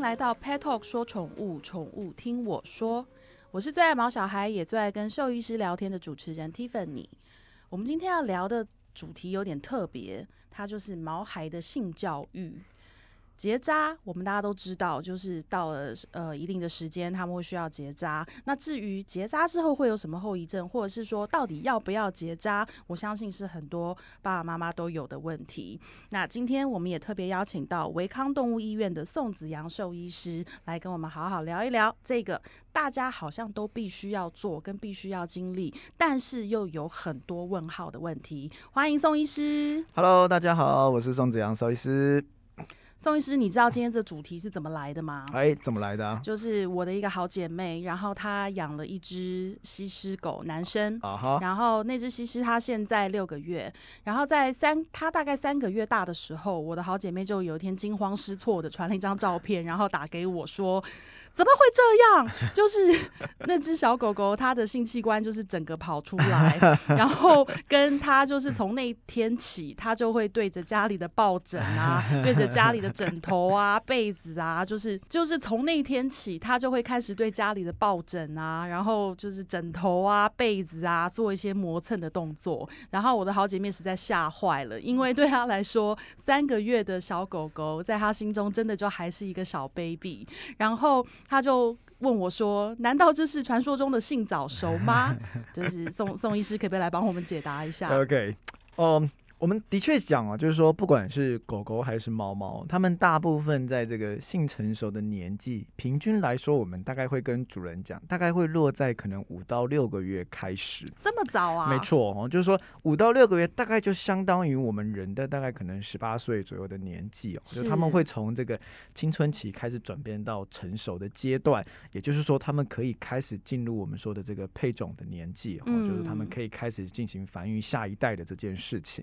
来到 Pet Talk 说宠物，宠物听我说。我是最爱毛小孩，也最爱跟兽医师聊天的主持人 Tiffany。我们今天要聊的主题有点特别，它就是毛孩的性教育。结扎，我们大家都知道，就是到了呃一定的时间，他们会需要结扎。那至于结扎之后会有什么后遗症，或者是说到底要不要结扎，我相信是很多爸爸妈妈都有的问题。那今天我们也特别邀请到维康动物医院的宋子阳兽医师来跟我们好好聊一聊这个大家好像都必须要做跟必须要经历，但是又有很多问号的问题。欢迎宋医师。Hello，大家好，我是宋子阳兽医师。宋医师，你知道今天这主题是怎么来的吗？哎，怎么来的啊？就是我的一个好姐妹，然后她养了一只西施狗，男生。啊哈，然后那只西施它现在六个月，然后在三它大概三个月大的时候，我的好姐妹就有一天惊慌失措的传了一张照片，然后打给我说。怎么会这样？就是 那只小狗狗，它的性器官就是整个跑出来，然后跟它就是从那天起，它就会对着家里的抱枕啊，对着家里的枕头啊、被子啊，就是就是从那天起，它就会开始对家里的抱枕啊，然后就是枕头啊、被子啊做一些磨蹭的动作。然后我的好姐妹实在吓坏了，因为对她来说，三个月的小狗狗在她心中真的就还是一个小 baby，然后。他就问我说：“难道这是传说中的性早熟吗？”就是宋宋医师，可不可以来帮我们解答一下 OK，嗯、我们的确讲啊，就是说，不管是狗狗还是猫猫，它们大部分在这个性成熟的年纪，平均来说，我们大概会跟主人讲，大概会落在可能五到六个月开始。这么早啊？没错哦，就是说五到六个月，大概就相当于我们人的大概可能十八岁左右的年纪哦，就是他们会从这个青春期开始转变到成熟的阶段，也就是说，他们可以开始进入我们说的这个配种的年纪哦，嗯就是他们可以开始进行繁育下一代的这件事情。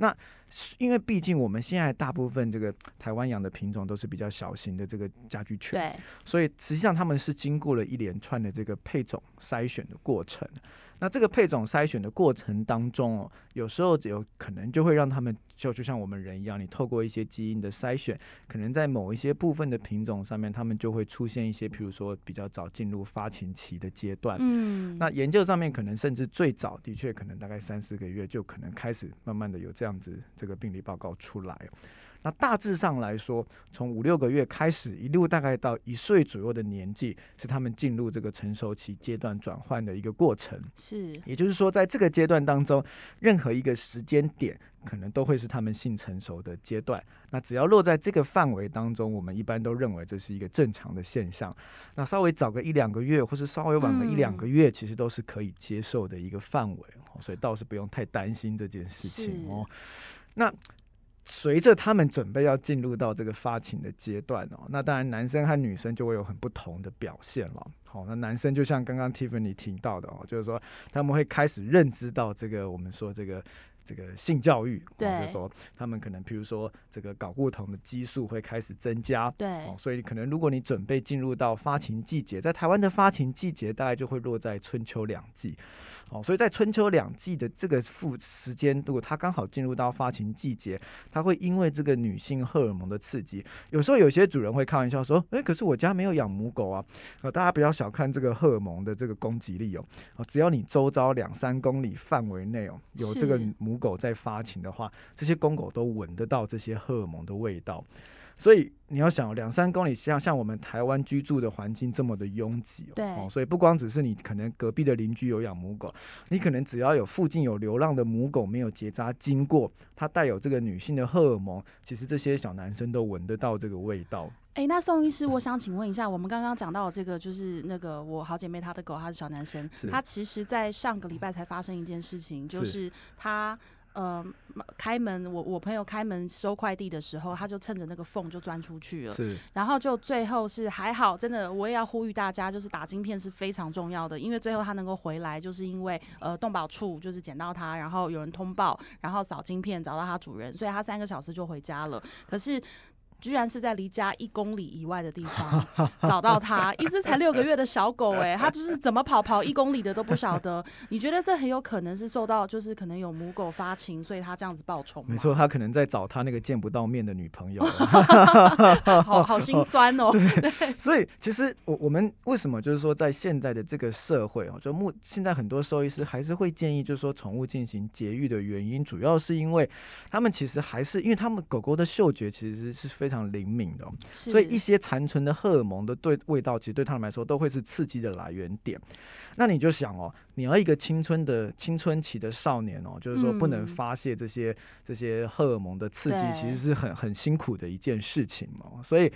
那因为毕竟我们现在大部分这个台湾养的品种都是比较小型的这个家居犬，对，所以实际上他们是经过了一连串的这个配种筛选的过程。那这个配种筛选的过程当中哦，有时候有可能就会让他们就就像我们人一样，你透过一些基因的筛选，可能在某一些部分的品种上面，他们就会出现一些，比如说比较早进入发情期的阶段。嗯，那研究上面可能甚至最早的确可能大概三四个月就可能开始慢慢的有这样样子这个病例报告出来。那大致上来说，从五六个月开始，一路大概到一岁左右的年纪，是他们进入这个成熟期阶段转换的一个过程。是也就是说，在这个阶段当中，任何一个时间点，可能都会是他们性成熟的阶段。那只要落在这个范围当中，我们一般都认为这是一个正常的现象。那稍微早个一两个月，或是稍微晚个一两个月，其实都是可以接受的一个范围哦，所以倒是不用太担心这件事情哦。那随着他们准备要进入到这个发情的阶段哦，那当然男生和女生就会有很不同的表现了。好，那男生就像刚刚 Tiffany 提到的哦，就是说他们会开始认知到这个我们说这个这个性教育，哦对。就是说他们可能譬如说这个睾固酮的激素会开始增加，对。哦，所以可能如果你准备进入到发情季节，在台湾的发情季节大概就会落在春秋两季，哦，所以在春秋两季的这个复时间，如果它刚好进入到发情季节，它会因为这个女性荷尔蒙的刺激，有时候有些主人会开玩笑说，诶，可是我家没有养母狗啊，呃，大家不要小看这个荷尔蒙的这个攻击力哦，哦，只要你周遭两三公里范围内哦，有这个母狗在发情的话，这些公狗都闻得到这些荷尔蒙的味道。所以你要想，两三公里像像我们台湾居住的环境这么的拥挤哦，对哦，所以不光只是你可能隔壁的邻居有养母狗，你可能只要有附近有流浪的母狗没有结扎经过，它带有这个女性的荷尔蒙，其实这些小男生都闻得到这个味道。哎、那宋医师，我想请问一下，我们刚刚讲到这个，就是那个我好姐妹她的狗，她是小男生是，他其实在上个礼拜才发生一件事情，就是是他。呃，开门，我我朋友开门收快递的时候，他就趁着那个缝就钻出去了。是然后就最后是还好，真的我也要呼吁大家，就是打晶片是非常重要的，因为最后他能够回来，就是因为呃动保处就是捡到他，然后有人通报，然后扫晶片找到他主人，所以他三个小时就回家了。可是居然是在离家一公里以外的地方 找到它，一只才六个月的小狗，哎，它就是怎么跑跑一公里的都不晓得。你觉得这很有可能是受到就是可能有母狗发情，所以它这样子报仇？没错，它可能在找它那个见不到面的女朋友。好好心酸哦。对，所以其实我我们为什么就是说在现在的这个社会哦，就目现在很多兽医师还是会建议就是说宠物进行节育的原因，主要是因为他们其实还是因为他们狗狗的嗅觉其实是非常灵敏的，所以一些残存的荷尔蒙的对味道，其实对他们来说都会是刺激的来源点。那你就想哦，你要一个青春的青春期的少年哦，就是说不能发泄这些这些荷尔蒙的刺激，其实是很很辛苦的一件事情哦。所以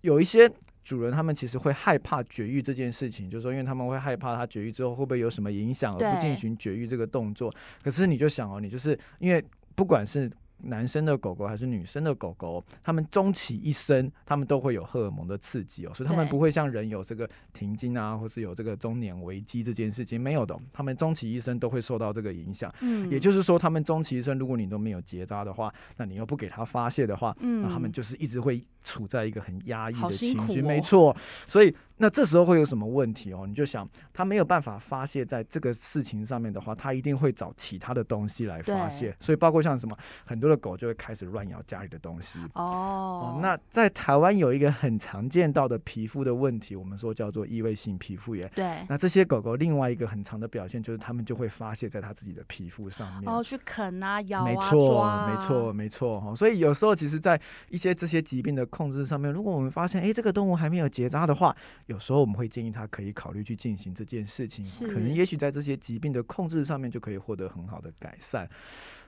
有一些主人他们其实会害怕绝育这件事情，就是说因为他们会害怕他绝育之后会不会有什么影响而不进行绝育这个动作。可是你就想哦，你就是因为不管是男生的狗狗还是女生的狗狗，他们终其一生，他们都会有荷尔蒙的刺激哦，所以他们不会像人有这个停经啊，或是有这个中年危机这件事情没有的，他们终其一生都会受到这个影响。嗯，也就是说，他们终其一生，如果你都没有结扎的话，那你又不给他发泄的话，嗯，那他们就是一直会处在一个很压抑的情绪，没错。所以那这时候会有什么问题哦？你就想，他没有办法发泄在这个事情上面的话，他一定会找其他的东西来发泄。所以包括像什么很多的。狗就会开始乱咬家里的东西哦。那在台湾有一个很常见到的皮肤的问题，我们说叫做异位性皮肤炎。对。那这些狗狗另外一个很长的表现就是，它们就会发泄在它自己的皮肤上面。哦，去啃啊，咬啊，没错，没错，没错。哈，所以有时候其实，在一些这些疾病的控制上面，如果我们发现，哎，这个动物还没有结扎的话，有时候我们会建议他可以考虑去进行这件事情。可能也许在这些疾病的控制上面就可以获得很好的改善。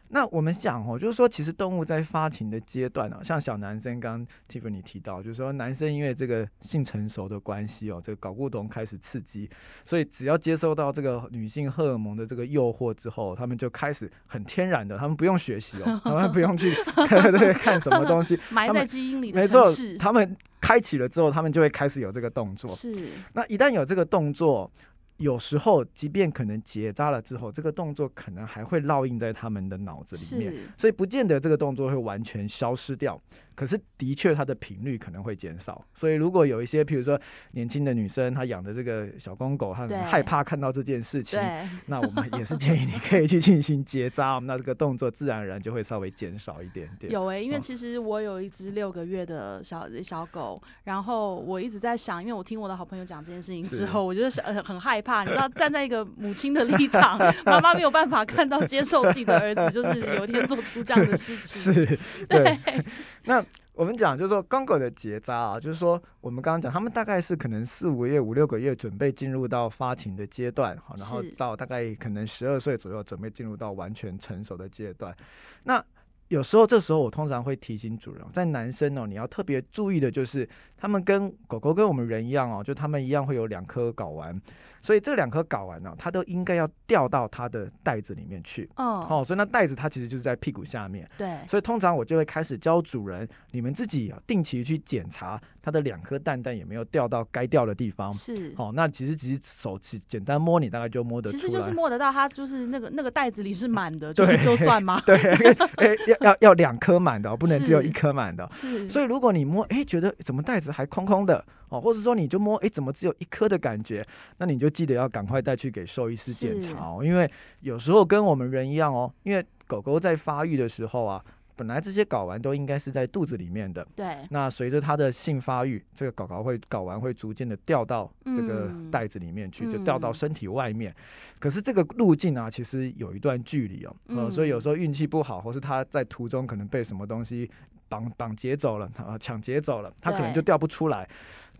那我们想哦，就是说，其实动物在发情的阶段呢，像小男生，刚 Tiffany 提到，就是说，男生因为这个性成熟的关系哦，这个睾固酮开始刺激，所以只要接收到这个女性荷尔蒙的这个诱惑之后，他们就开始很天然的，他们不用学习哦，他们不用去 看什么东西，埋在基因里的没错，他们开启了之后，他们就会开始有这个动作。是，那一旦有这个动作。有时候，即便可能结扎了之后，这个动作可能还会烙印在他们的脑子里面，所以不见得这个动作会完全消失掉。可是，的确，它的频率可能会减少。所以，如果有一些，譬如说年轻的女生，她养的这个小公狗，她害怕看到这件事情，那我们也是建议你可以去进行结扎，那这个动作自然而然就会稍微减少一点点。有诶，因为其实我有一只六个月的小小狗，然后我一直在想，因为我听我的好朋友讲这件事情之后，我觉得呃很害怕。你知道，站在一个母亲的立场，妈妈没有办法看到接受自己的儿子，就是有一天做出这样的事情。是，对，那。我们讲就是说，公狗的结扎啊，就是说，我们刚刚讲，他们大概是可能四五个月、五六个月准备进入到发情的阶段，好，然后到大概可能十二岁左右准备进入到完全成熟的阶段。那有时候这时候我通常会提醒主人，在男生哦，你要特别注意的就是，他们跟狗狗跟我们人一样哦，就他们一样会有两颗睾丸。所以这两颗睾丸呢，它都应该要掉到它的袋子里面去。哦，好，所以那袋子它其实就是在屁股下面。对。所以通常我就会开始教主人，你们自己定期去检查它的两颗蛋蛋也没有掉到该掉的地方。是。好，那其实只是手去简单摸，你大概就摸得出来。其实就是摸得到，它就是那个那个袋子里是满的，就就算吗？对，哎，要要要两颗满的，不能只有一颗满的。是。所以如果你摸，哎，觉得怎么袋子还空空的？哦，或者说你就摸，哎，怎么只有一颗的感觉？那你就记得要赶快带去给兽医师检查哦，因为有时候跟我们人一样哦，因为狗狗在发育的时候啊。本来这些睾丸都应该是在肚子里面的，对。那随着它的性发育，这个睾睾会睾丸会逐渐的掉到这个袋子里面去，就掉到身体外面。可是这个路径啊，其实有一段距离哦，呃，所以有时候运气不好，或是他在途中可能被什么东西绑绑劫走了，啊，抢劫走了，他可能就掉不出来。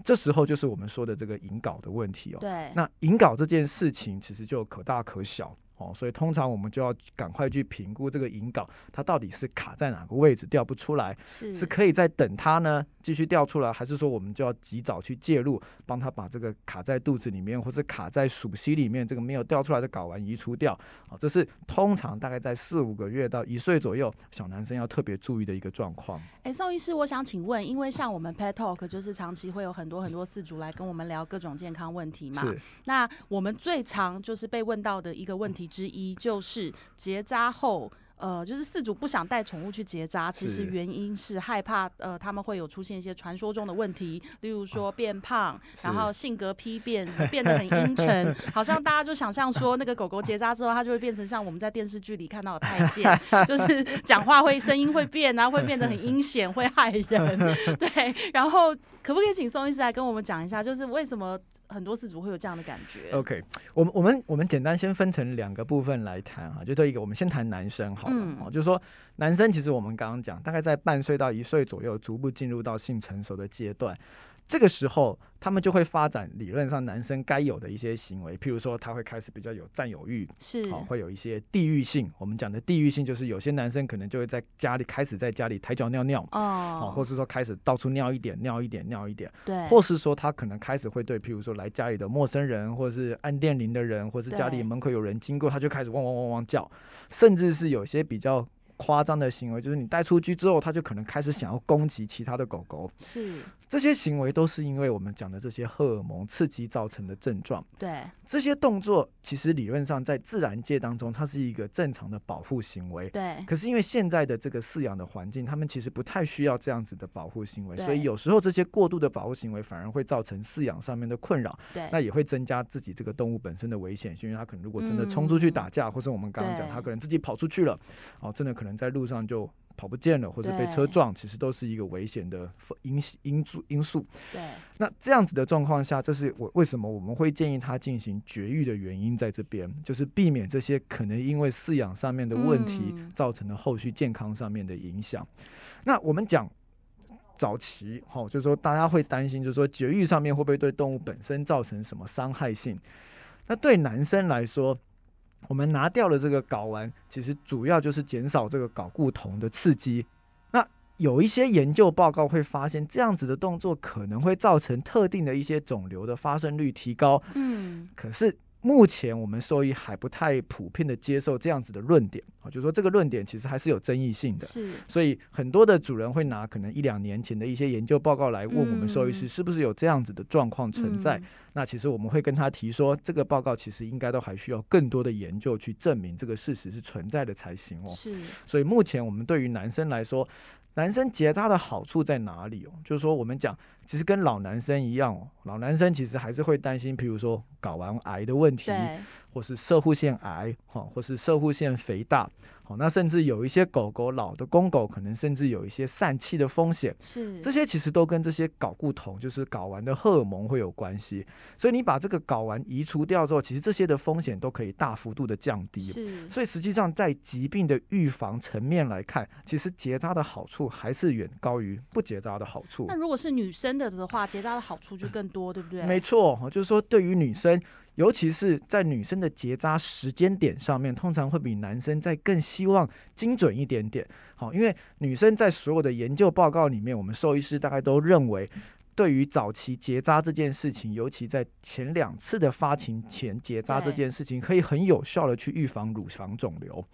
这时候就是我们说的这个引睾的问题哦。对。那引睾这件事情其实就可大可小。哦，所以通常我们就要赶快去评估这个引睾，它到底是卡在哪个位置掉不出来，是是可以再等它呢继续掉出来，还是说我们就要及早去介入，帮他把这个卡在肚子里面或者卡在鼠溪里面这个没有掉出来的睾丸移除掉？哦，这是通常大概在四五个月到一岁左右小男生要特别注意的一个状况。哎，宋医师，我想请问，因为像我们 Pet Talk 就是长期会有很多很多饲主来跟我们聊各种健康问题嘛，是。那我们最常就是被问到的一个问题之一就是。结扎后。呃，就是饲主不想带宠物去结扎，其实原因是害怕呃他们会有出现一些传说中的问题，例如说变胖，然后性格批变，变得很阴沉，好像大家就想象说那个狗狗结扎之后，它就会变成像我们在电视剧里看到的太监，就是 讲话会声音会变，然后会变得很阴险，会害人。对，然后可不可以请宋医师来跟我们讲一下，就是为什么很多事主会有这样的感觉？OK，我们我们我们简单先分成两个部分来谈哈，就这一个，我们先谈男生好了，嗯哦，就是说男生其实我们刚刚讲，大概在半岁到一岁左右，逐步进入到性成熟的阶段。这个时候，他们就会发展理论上男生该有的一些行为，譬如说他会开始比较有占有欲，是，好、会有一些地域性。我们讲的地域性，就是有些男生可能就会在家里开始在家里抬脚尿尿，哦，哦，或是说开始到处尿一点、尿一点、尿一点。对，或是说他可能开始会对，譬如说来家里的陌生人，或是按电铃的人，或是家里门口有人经过，他就开始汪汪汪汪叫，甚至是有些比较夸张的行为，就是你带出去之后，他就可能开始想要攻击其他的狗狗。是，这些行为都是因为我们讲的这些荷尔蒙刺激造成的症状。对，这些动作其实理论上在自然界当中，它是一个正常的保护行为。对，可是因为现在的这个饲养的环境，他们其实不太需要这样子的保护行为，所以有时候这些过度的保护行为反而会造成饲养上面的困扰，对，那也会增加自己这个动物本身的危险性，因为它可能如果真的冲出去打架，或是我们刚刚讲对。它可能自己跑出去了，哦，真的可能在路上就跑不见了，或者被车撞，其实都是一个危险的因因素因素。对，那这样子的状况下，这是我为什么我们会建议他进行绝育的原因，在这边就是避免这些可能因为饲养上面的问题嗯造成的后续健康上面的影响。那我们讲早期，哈、就是说大家会担心，就是说绝育上面会不会对动物本身造成什么伤害性？那对男生来说，我们拿掉了这个睾丸，其实主要就是减少这个睾固酮的刺激。那有一些研究报告会发现，这样子的动作可能会造成特定的一些肿瘤的发生率提高。嗯，可是目前我们兽医还不太普遍的接受这样子的论点啊，就是说这个论点其实还是有争议性的。是，所以很多的主人会拿可能一两年前的一些研究报告来问我们兽医师嗯是不是有这样子的状况存在。嗯那其实我们会跟他提说，这个报告其实应该都还需要更多的研究去证明这个事实是存在的才行哦。是，所以目前我们对于男生来说，男生结扎的好处在哪里哦？就是说我们讲，其实跟老男生一样哦，老男生其实还是会担心，譬如说睾丸癌的问题，对，或是射护腺癌，哈，或是射护腺肥大，好，那甚至有一些狗狗老的公狗，可能甚至有一些疝气的风险。是，这些其实都跟这些睾固酮，就是睾丸的荷尔蒙会有关系。所以你把这个睾丸移除掉之后，其实这些的风险都可以大幅度的降低。是，所以实际上在疾病的预防层面来看，其实结扎的好处还是远高于不结扎的好处那。如果是女生的的话，结扎的好处就更多，对不对？没错，哦就是说对于女生，尤其是在女生的结扎时间点上面，通常会比男生在更希望精准一点点。好，因为女生在所有的研究报告里面，我们兽医师大概都认为。对于早期结扎这件事情，尤其在前两次的发情前结扎这件事情，可以很有效的去预防乳房肿瘤。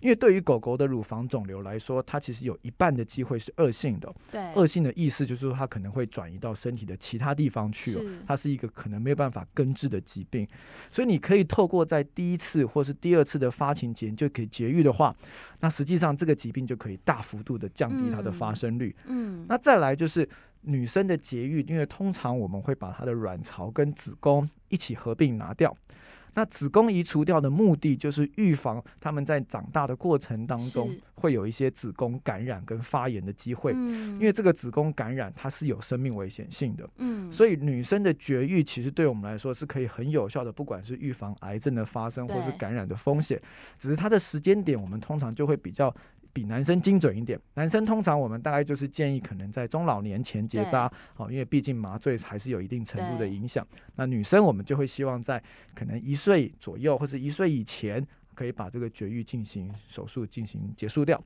因为对于狗狗的乳房肿瘤来说，它其实有一半的机会是恶性的。对，恶性的意思就是说，它可能会转移到身体的其他地方去哦，它是一个可能没有办法根治的疾病，所以你可以透过在第一次或是第二次的发情前就可以绝育的话，那实际上这个疾病就可以大幅度的降低它的发嗯生率。嗯，那再来就是女生的节育，因为通常我们会把她的卵巢跟子宫一起合并拿掉。那子宫移除掉的目的就是预防他们在长大的过程当中会有一些子宫感染跟发炎的机会。嗯，因为这个子宫感染它是有生命危险性的，嗯，所以女生的绝育其实对我们来说是可以很有效的，不管是预防癌症的发生或是感染的风险，只是它的时间点我们通常就会比较。比男生精准一点，男生通常我们大概就是建议可能在中老年前结扎，好，因为毕竟麻醉还是有一定程度的影响。那女生我们就会希望在可能一岁左右或者一岁以前，可以把这个绝育进行手术进行结束掉。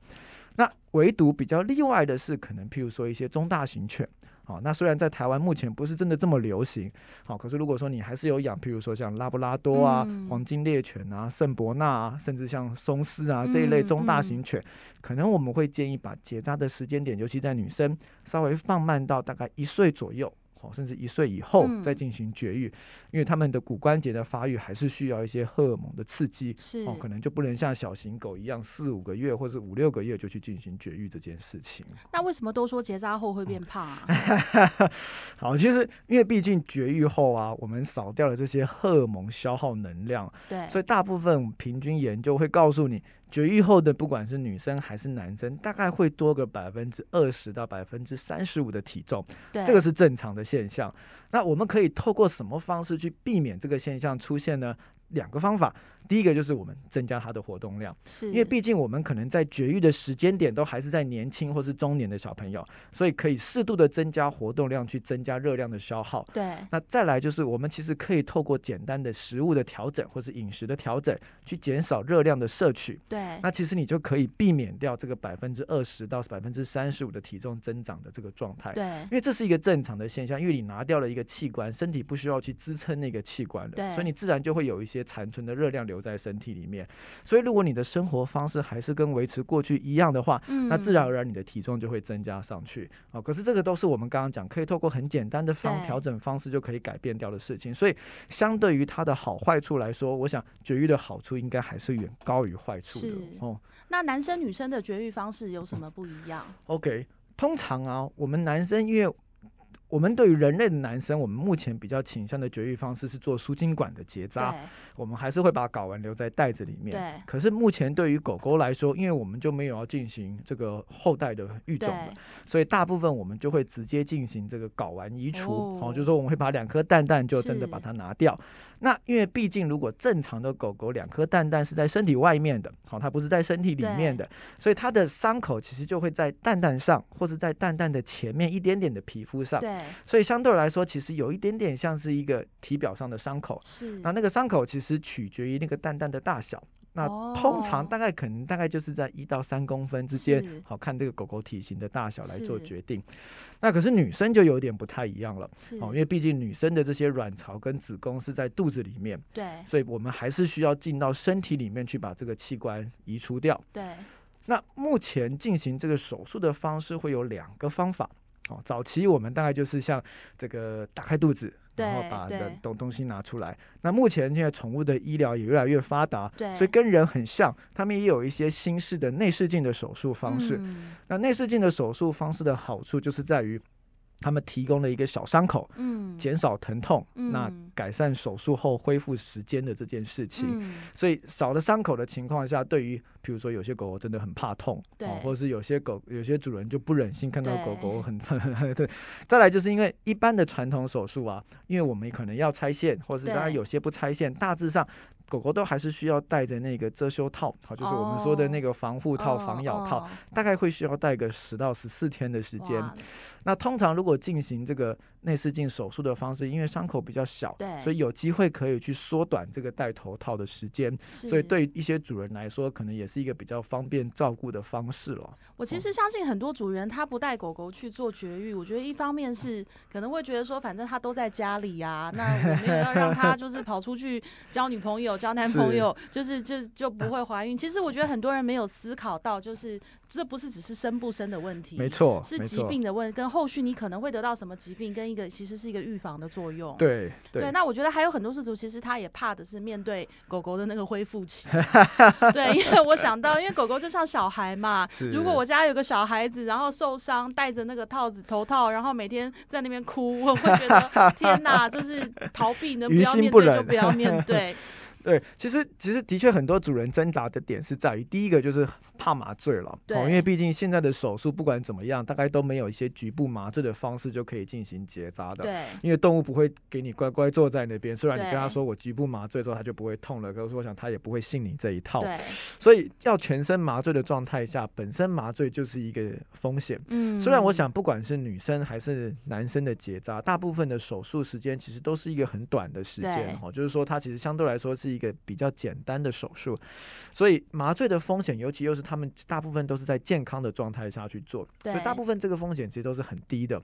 那唯独比较例外的是，可能譬如说一些中大型犬，好，那虽然在台湾目前不是真的这么流行，好，可是如果说你还是有养，譬如说像拉布拉多啊、嗯黄金猎犬啊、圣伯纳啊，甚至像松狮啊这一类嗯中大嗯型犬，可能我们会建议把结扎的时间点，尤其在女生稍微放慢到大概一岁左右。哦，甚至一岁以后嗯再进行绝育，因为他们的骨关节的发育还是需要一些荷尔蒙的刺激，是哦，可能就不能像小型狗一样四五个月或是五六个月就去进行绝育这件事情。那为什么都说结扎后会变胖啊？好，其实因为毕竟绝育后啊，我们少掉了这些荷尔蒙消耗能量，对，所以大部分平均研究会告诉你，绝育后的不管是女生还是男生，大概会多个百分之二十到百分之三十五的体重，对这个是正常的现象。那我们可以透过什么方式去避免这个现象出现呢？两个方法，第一个就是我们增加它的活动量，是因为毕竟我们可能在绝育的时间点都还是在年轻或是中年的小朋友，所以可以适度的增加活动量，去增加热量的消耗。对那再来就是，我们其实可以透过简单的食物的调整，或是饮食的调整，去减少热量的摄取。对那其实你就可以避免掉这个百分之二十到百分之三十五的体重增长的这个状态。对因为这是一个正常的现象，因为你拿掉了一个器官，身体不需要去支撑那个器官对了，所以你自然就会有一些残存的热量留在身体里面。所以如果你的生活方式还是跟维持过去一样的话，嗯那自然而然你的体重就会增加上去。哦，可是这个都是我们刚刚讲，可以透过很简单的方对调整方式就可以改变掉的事情。所以相对于它的好坏处来说，我想绝育的好处应该还是远高于坏处的哦。那男生女生的绝育方式有什么不一样？OK，通常啊，我们男生因为我们对于人类的男生，我们目前比较倾向的绝育方式是做输精管的结扎，我们还是会把睾丸留在袋子里面。对可是目前对于狗狗来说，因为我们就没有要进行这个后代的育种了，所以大部分我们就会直接进行这个睾丸移除，哦哦，就是说我们会把两颗蛋蛋就真的把它拿掉。那因为毕竟如果正常的狗狗两颗蛋蛋是在身体外面的，好、它不是在身体里面的，所以它的伤口其实就会在蛋蛋上，或是在蛋蛋的前面一点点的皮肤上。对所以相对来说，其实有一点点像是一个体表上的伤口。是那那个伤口其实取决于那个蛋蛋的大小。那通常哦大概可能大概就是在一到三公分之间，好看这个狗狗体型的大小来做决定。那可是女生就有点不太一样了，是哦，因为毕竟女生的这些卵巢跟子宫是在肚子里面，对所以我们还是需要进到身体里面去把这个器官移除掉。对那目前进行这个手术的方式会有两个方法。哦，早期我们大概就是像这个打开肚子，然后把对人东东西拿出来。那目前现在宠物的医疗也越来越发达，对所以跟人很像，他们也有一些新式的内视镜的手术方式。嗯那内视镜的手术方式的好处就是在于，他们提供了一个小伤口，嗯减少疼痛，那嗯改善手术后恢复时间的这件事情。嗯所以少了伤口的情况下，对于比如说有些狗狗真的很怕痛，对哦，或者是有些狗有些主人就不忍心看到狗狗很 对。再来就是因为一般的传统手术啊，因为我们可能要拆线，或是当然有些不拆线，大致上。狗狗都还是需要带着那个遮羞套，好，就是我们说的那个防护套、防咬套，哦。大概会需要戴个十到十四天的时间。那通常如果进行这个内视镜手术的方式，因为伤口比较小，对。所以有机会可以去缩短这个戴头套的时间，是。所以对一些主人来说，可能也是一个比较方便照顾的方式了。我其实相信很多主人他不带狗狗去做绝育，我觉得一方面是 可能会觉得说，反正他都在家里呀、那我没有要让他就是跑出去交女朋友、交男朋友，就是就就不会怀孕。其实我觉得很多人没有思考到，就是这不是只是生不生的问题，没错，是疾，病的问，跟后续你可能会得到什么疾病，跟一个其实是一个预防的作用。对对，那我觉得还有很多事主，其实他也怕的是面对狗狗的那个恢复期。对，因为我想到，因为狗狗就像小孩嘛，如果我家有个小孩子，然后受伤，戴着那个套子头套，然后每天在那边哭，我会觉得天哪，就是逃避，能不要面 对就不要面对。对，其实其实的确很多主人挣扎的点是在于，第一个就是怕麻醉了，对哦，因为毕竟现在的手术不管怎么样，大概都没有一些局部麻醉的方式就可以进行结扎的。对，因为动物不会给你乖乖坐在那边，虽然你跟他说我局部麻醉之后它就不会痛了，可是我想它也不会信你这一套。对，所以要全身麻醉的状态下，本身麻醉就是一个风险。嗯虽然我想，不管是女生还是男生的结扎，大部分的手术时间其实都是一个很短的时对间哦，就是说它其实相对来说是一个比较简单的手术，所以麻醉的风险，尤其又是他们大部分都是在健康的状态下去做，所以大部分这个风险其实都是很低的。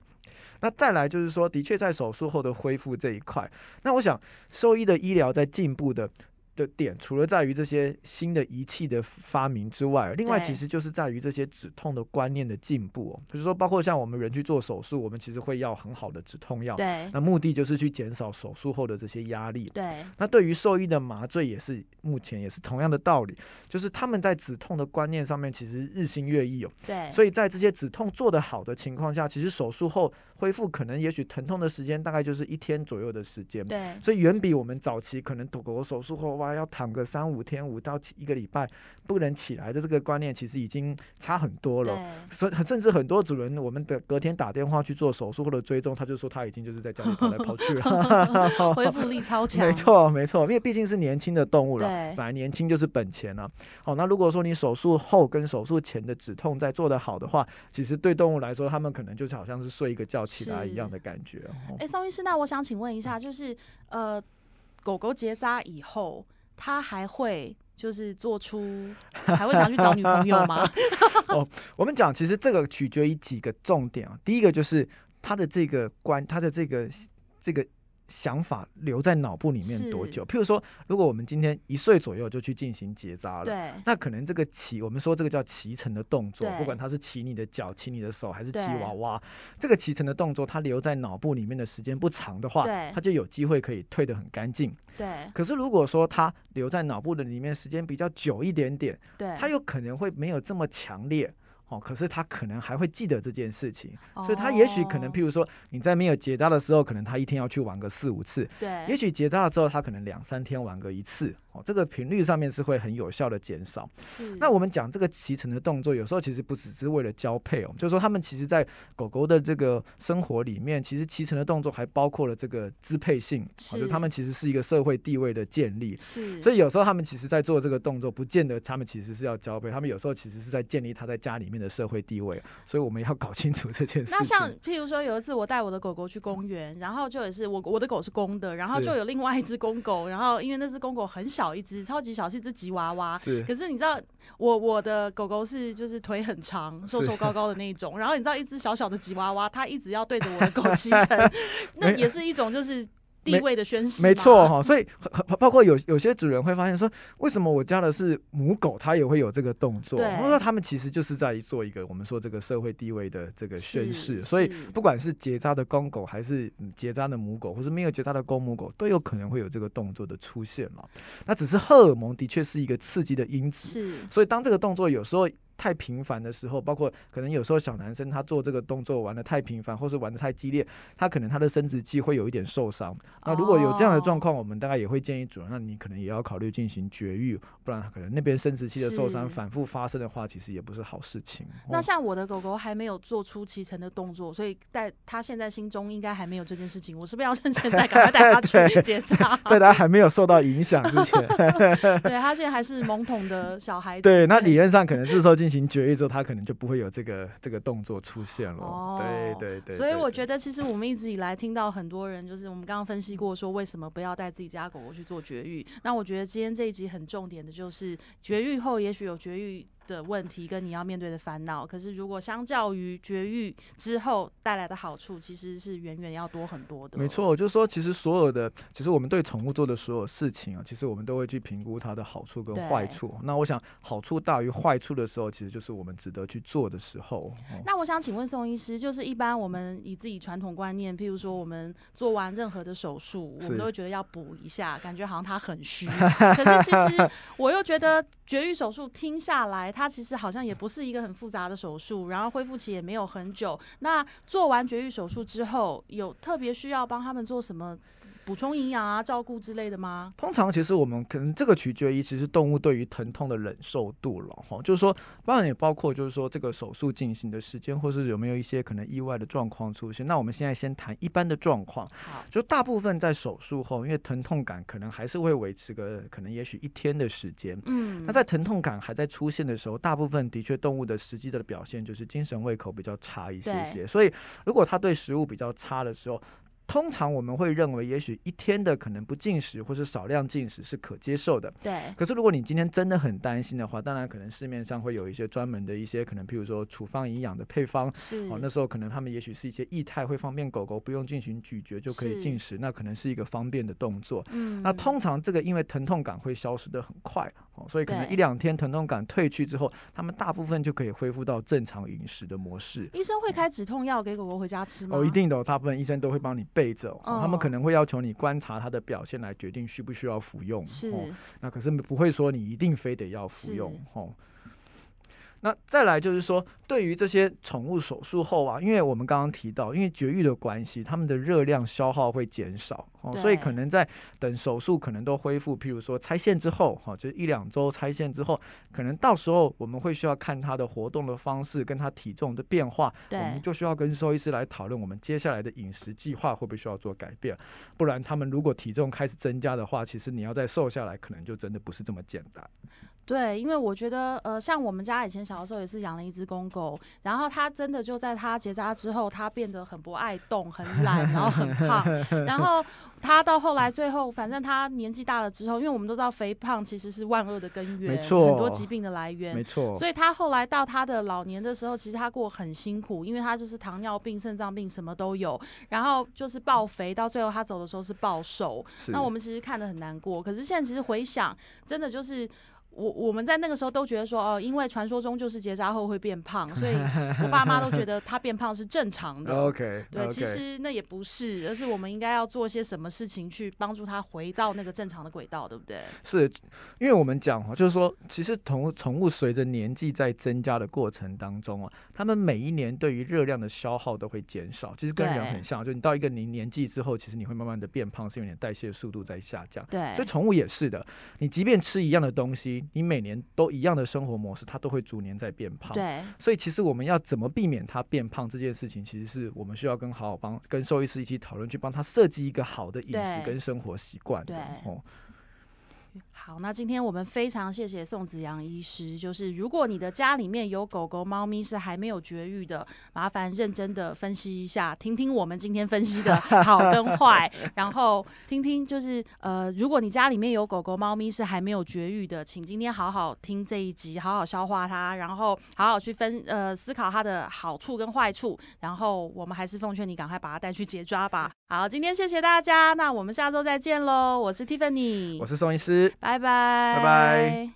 那再来就是说，的确在手术后的恢复这一块，那我想兽医的医疗在进步的。的点，除了在于这些新的仪器的发明之外，另外其实就是在于这些止痛的观念的进步、哦。就是说，包括像我们人去做手术，我们其实会要很好的止痛药，对那目的就是去减少手术后的这些压力。对那对于兽医的麻醉也是目前也是同样的道理，就是他们在止痛的观念上面其实日新月异哦。对，所以在这些止痛做得好的情况下，其实手术后恢复可能也许疼痛的时间大概就是一天左右的时间。对所以远比我们早期可能狗狗手术后哇要躺个三五天五到七一个礼拜不能起来的这个观念，其实已经差很多了。所甚甚至很多主人，我们的隔天打电话去做手术或者追踪，他就说他已经就是在家里跑来跑去了。恢复力超 强，没错，没错，因为毕竟是年轻的动物了，对本来年轻就是本钱了。好，那如果说你手术后跟手术前的止痛在做得好的话，其实对动物来说，他们可能就是好像是睡一个觉起来一样的感觉。哦哎，宋医师，那我想请问一下，就是呃，狗狗结扎以后，它还会就是做出还会想去找女朋友吗？哦我们讲，其实这个取决于几个重点啊。第一个就是它的这个关，它的这个这个想法留在脑部里面多久？譬如说，如果我们今天一岁左右就去进行结扎了。对那可能这个骑，我们说这个叫骑乘的动作，不管它是骑你的脚、骑你的手，还是骑娃娃，这个骑乘的动作，它留在脑部里面的时间不长的话对，它就有机会可以退得很干净。对可是如果说它留在脑部的里面时间比较久一点点，对，它有可能会没有这么强烈。哦，可是他可能还会记得这件事情，所以他也许可能，哦。譬如说你在没有结扎的时候，可能他一天要去玩个四五次，对，也许结扎了之后，他可能两三天玩个一次，哦，这个频率上面是会很有效的减少。是那我们讲这个骑乘的动作，有时候其实不只是为了交配哦，就是说他们其实在狗狗的这个生活里面，其实骑乘的动作还包括了这个支配性，哦就是是他们其实是一个社会地位的建立。是，所以有时候他们其实在做这个动作，不见得他们其实是要交配，他们有时候其实是在建立他在家里面的社会地位，所以我们要搞清楚这件事。那像譬如说有一次我带我的狗狗去公园，然后就也是我我的狗是公的，然后就有另外一只公狗，然后因为那只公狗很小一只，超级小，是一只吉娃娃。是可是你知道，我我的狗狗是就是腿很长、瘦瘦高高的那一种，然后你知道一只小小的吉娃娃，它一直要对着我的狗 骑乘，那也是一种就是地位的宣示。没错。哈，所以包包括有有些主人会发现说，为什么我家的是母狗，它也会有这个动作？对或者说他们其实就是在做一个我们说这个社会地位的这个宣是示。所以不管是结扎的公狗，还是嗯结扎的母狗，或是没有结扎的公母狗，都有可能会有这个动作的出现嘛。那只是荷尔蒙的确是一个刺激的因子，是所以当这个动作有时候太频繁的时候，包括可能有时候小男生他做这个动作玩的太频繁，或是玩的太激烈，他可能他的生殖器会有一点受伤。那如果有这样的状哦况，我们大概也会建议主人，那你可能也要考虑进行绝育，不然可能那边生殖器的受伤反复发生的话，其实也不是好事情。那哦像我的狗狗还没有做出骑乘的动作，所以在它现在心中应该还没有这件事情。我是不是要趁现在赶快带它去 对结扎？在他还没有受到影响之前，对，它现在还是懵懂的小孩子。对，那理论上可能这时候进行绝育之后，他可能就不会有这个这个动作出现了。哦对对对，所以我觉得，其实我们一直以来听到很多人，就是我们刚刚分析过，说为什么不要带自己家狗狗去做绝育。那我觉得今天这一集很重点的就是，绝育后也许有绝育的问题跟你要面对的烦恼，可是如果相较于绝育之后带来的好处，其实是远远要多很多的。没错，就是说，其实所有的，其实我们对宠物做的所有事情啊，其实我们都会去评估它的好处跟坏处。那我想，好处大于坏处的时候，其实就是我们值得去做的时候。哦那我想请问宋医师，就是一般我们以自己传统观念，譬如说我们做完任何的手术，我们都会觉得要补一下，感觉好像它很虚。可是其实我又觉得绝育手术听下来，它其实好像也不是一个很复杂的手术，然后恢复期也没有很久。那做完绝育手术之后，有特别需要帮他们做什么补充营养啊、照顾之类的吗？通常其实我们可能这个取决于其实动物对于疼痛的忍受度了哈，就是说，当然也包括就是说这个手术进行的时间，或是有没有一些可能意外的状况出现。那我们现在先谈一般的状况，好，就大部分在手术后，因为疼痛感可能还是会维持个可能也许一天的时间。嗯，那在疼痛感还在出现的时候，大部分的确动物的实际的表现就是精神胃口比较差一些些。所以如果它对食物比较差的时候，通常我们会认为，也许一天的可能不进食或是少量进食是可接受的。对。可是如果你今天真的很担心的话，当然可能市面上会有一些专门的一些可能，譬如说处方营养的配方。是。哦，那时候可能他们也许是一些液态，会方便狗狗不用进行咀嚼就可以进食，那可能是一个方便的动作。嗯。那通常这个因为疼痛感会消失的很快，哦，所以可能一两天疼痛感退去之后，他们大部分就可以恢复到正常饮食的模式。医生会开止痛药给狗狗回家吃吗？哦，一定的，大部分医生都会帮你备着，他们可能会要求你观察他的表现来决定需不需要服用。是，那可是不会说你一定非得要服用，哦。那再来就是说，对于这些宠物手术后啊，因为我们刚刚提到，因为绝育的关系，它们的热量消耗会减少，哦，所以可能在等手术可能都恢复，譬如说拆线之后，哈，就是一两周拆线之后，可能到时候我们会需要看它的活动的方式跟它体重的变化，我们就需要跟兽医师来讨论我们接下来的饮食计划会不会需要做改变，不然他们如果体重开始增加的话，其实你要再瘦下来，可能就真的不是这么简单。对，因为我觉得，呃，像我们家以前小的时候也是养了一只公狗，然后它真的就在它结扎之后，它变得很不爱动，很懒，然后很胖，然后它到后来最后，反正它年纪大了之后，因为我们都知道肥胖其实是万恶的根源，没错，很多疾病的来源，没错，所以它后来到它的老年的时候，其实它过很辛苦，因为它就是糖尿病、肾脏病什么都有，然后就是暴肥，到最后它走的时候是暴瘦，那我们其实看得很难过，可是现在其实回想，真的就是。我我们在那个时候都觉得说，哦，因为传说中就是结扎后会变胖，所以我爸妈都觉得他变胖是正常的。OK，对，其实那也不是，而是我们应该要做些什么事情去帮助他回到那个正常的轨道，对不对？是，因为我们讲哈，就是说，其实宠物宠物随着年纪在增加的过程当中啊，他们每一年对于热量的消耗都会减少。其实跟人很像，就你到一个年年纪之后，其实你会慢慢的变胖，是因为你代谢速度在下降。对，所以宠物也是的，你即便吃一样的东西。你每年都一样的生活模式，它都会逐年在变胖。对，所以其实我们要怎么避免它变胖这件事情，其实是我们需要跟好好帮跟兽医师一起讨论，去帮他设计一个好的饮食跟生活习惯。对，哦。好，那今天我们非常谢谢宋子阳医师。就是如果你的家里面有狗狗、猫咪是还没有绝育的，麻烦认真的分析一下，听听我们今天分析的好跟坏，然后听听就是呃，如果你家里面有狗狗、猫咪是还没有绝育的，请今天好好听这一集，好好消化它，然后好好去分呃思考它的好处跟坏处，然后我们还是奉劝你赶快把它带去结扎吧。好，今天谢谢大家，那我们下周再见喽。我是 Tiffany，我是宋医师。拜拜，拜拜。